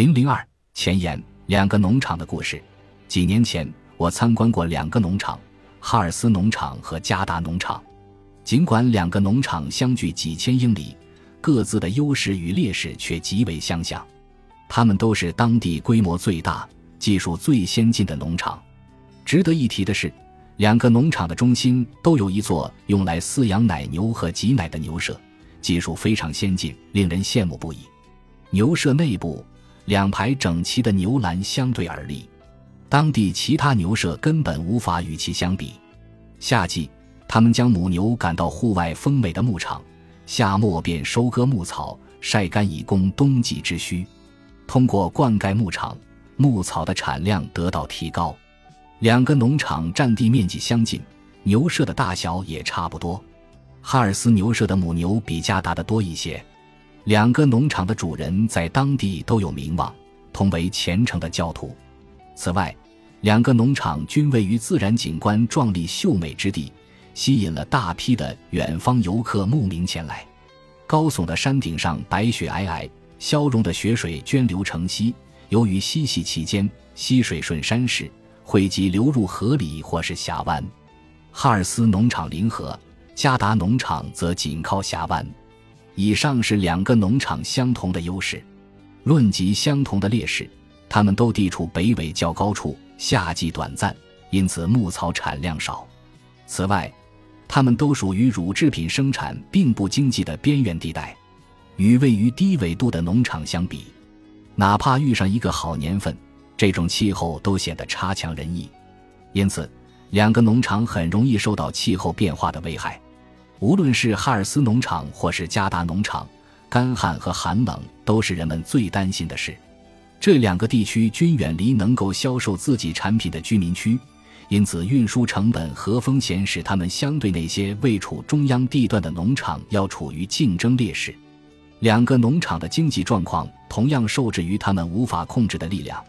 零零二前言：两个农场的故事。几年前，我参观过两个农场——哈尔斯农场和加达农场。尽管两个农场相距几千英里，各自的优势与劣势却极为相像。它们都是当地规模最大、技术最先进的农场。值得一提的是，两个农场的中心都有一座用来饲养奶牛和挤奶的牛舍，技术非常先进，令人羡慕不已。牛舍内部。两排整齐的牛栏相对而立，当地其他牛舍根本无法与其相比。夏季，他们将母牛赶到户外丰美的牧场，夏末便收割牧草，晒干以供冬季之需。通过灌溉牧场，牧草的产量得到提高。两个农场占地面积相近，牛舍的大小也差不多。哈尔斯牛舍的母牛比加达的多一些。两个农场的主人在当地都有名望，同为虔诚的教徒。此外，两个农场均位于自然景观壮丽秀美之地，吸引了大批的远方游客慕名前来。高耸的山顶上白雪皑皑，消融的雪水涓流成溪。由于嬉戏期间，溪水顺山势汇集流入河里或是峡湾。哈尔斯农场临河，加达农场则紧靠峡湾。以上是两个农场相同的优势，论及相同的劣势，它们都地处北纬较高处，夏季短暂，因此牧草产量少。此外，它们都属于乳制品生产并不经济的边缘地带，与位于低纬度的农场相比，哪怕遇上一个好年份，这种气候都显得差强人意。因此，两个农场很容易受到气候变化的危害。无论是哈尔斯农场或是加达农场，干旱和寒冷都是人们最担心的事。这两个地区均远离能够销售自己产品的居民区，因此运输成本和风险使他们相对那些位处中央地段的农场要处于竞争劣势。两个农场的经济状况同样受制于他们无法控制的力量，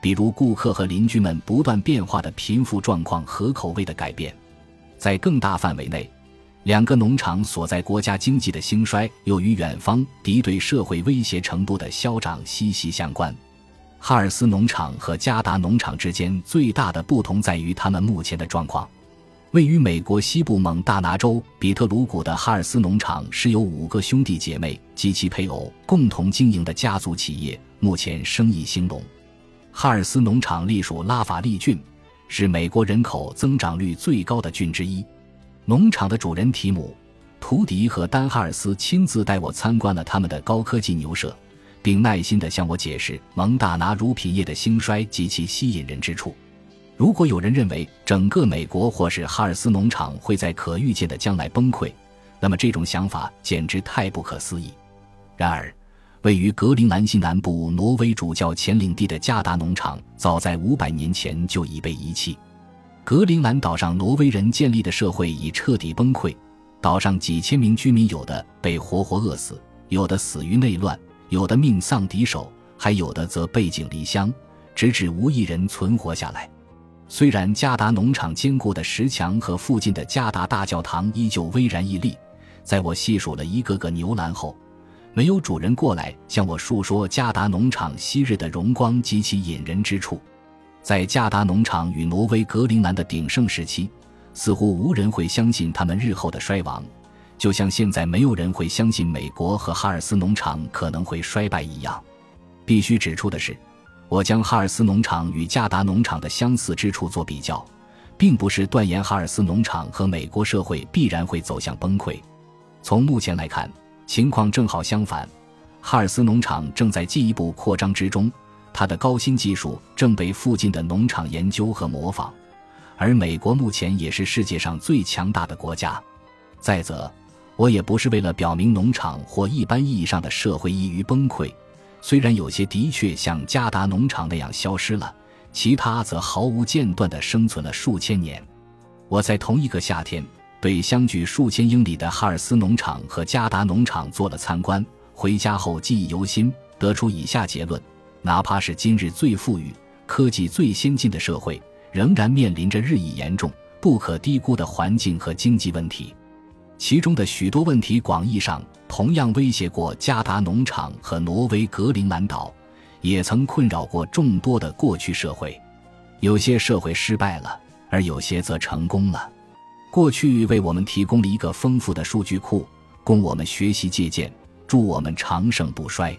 比如顾客和邻居们不断变化的贫富状况和口味的改变。在更大范围内。两个农场所在国家经济的兴衰，又与远方敌对社会威胁程度的消长息息相关。哈尔斯农场和加达农场之间最大的不同在于他们目前的状况。位于美国西部蒙大拿州比特鲁谷的哈尔斯农场是由五个兄弟姐妹及其配偶共同经营的家族企业，目前生意兴隆。哈尔斯农场隶属拉法利郡，是美国人口增长率最高的郡之一。农场的主人提姆、图迪和丹哈尔斯亲自带我参观了他们的高科技牛舍，并耐心地向我解释蒙大拿乳品业的兴衰及其吸引人之处。如果有人认为整个美国或是哈尔斯农场会在可预见的将来崩溃，那么这种想法简直太不可思议。然而，位于格陵兰西南部挪威主教前领地的加达农场，早在五百年前就已被遗弃。格陵兰岛上，挪威人建立的社会已彻底崩溃。岛上几千名居民，有的被活活饿死，有的死于内乱，有的命丧敌手，还有的则背井离乡，直至无一人存活下来。虽然加达农场坚固的石墙和附近的加达大教堂依旧巍然屹立，在我细数了一个个牛栏后，没有主人过来向我述说加达农场昔日的荣光及其引人之处。在加达农场与挪威格陵兰的鼎盛时期，似乎无人会相信他们日后的衰亡，就像现在没有人会相信美国和哈尔斯农场可能会衰败一样。必须指出的是，我将哈尔斯农场与加达农场的相似之处做比较，并不是断言哈尔斯农场和美国社会必然会走向崩溃。从目前来看，情况正好相反，哈尔斯农场正在进一步扩张之中。它的高新技术正被附近的农场研究和模仿，而美国目前也是世界上最强大的国家。再则，我也不是为了表明农场或一般意义上的社会易于崩溃，虽然有些的确像加达农场那样消失了，其他则毫无间断地生存了数千年。我在同一个夏天对相距数千英里的哈尔斯农场和加达农场做了参观，回家后记忆犹新，得出以下结论。哪怕是今日最富裕、科技最先进的社会，仍然面临着日益严重、不可低估的环境和经济问题。其中的许多问题，广义上同样威胁过加达农场和挪威格陵兰岛，也曾困扰过众多的过去社会。有些社会失败了，而有些则成功了。过去为我们提供了一个丰富的数据库，供我们学习借鉴。祝我们长盛不衰。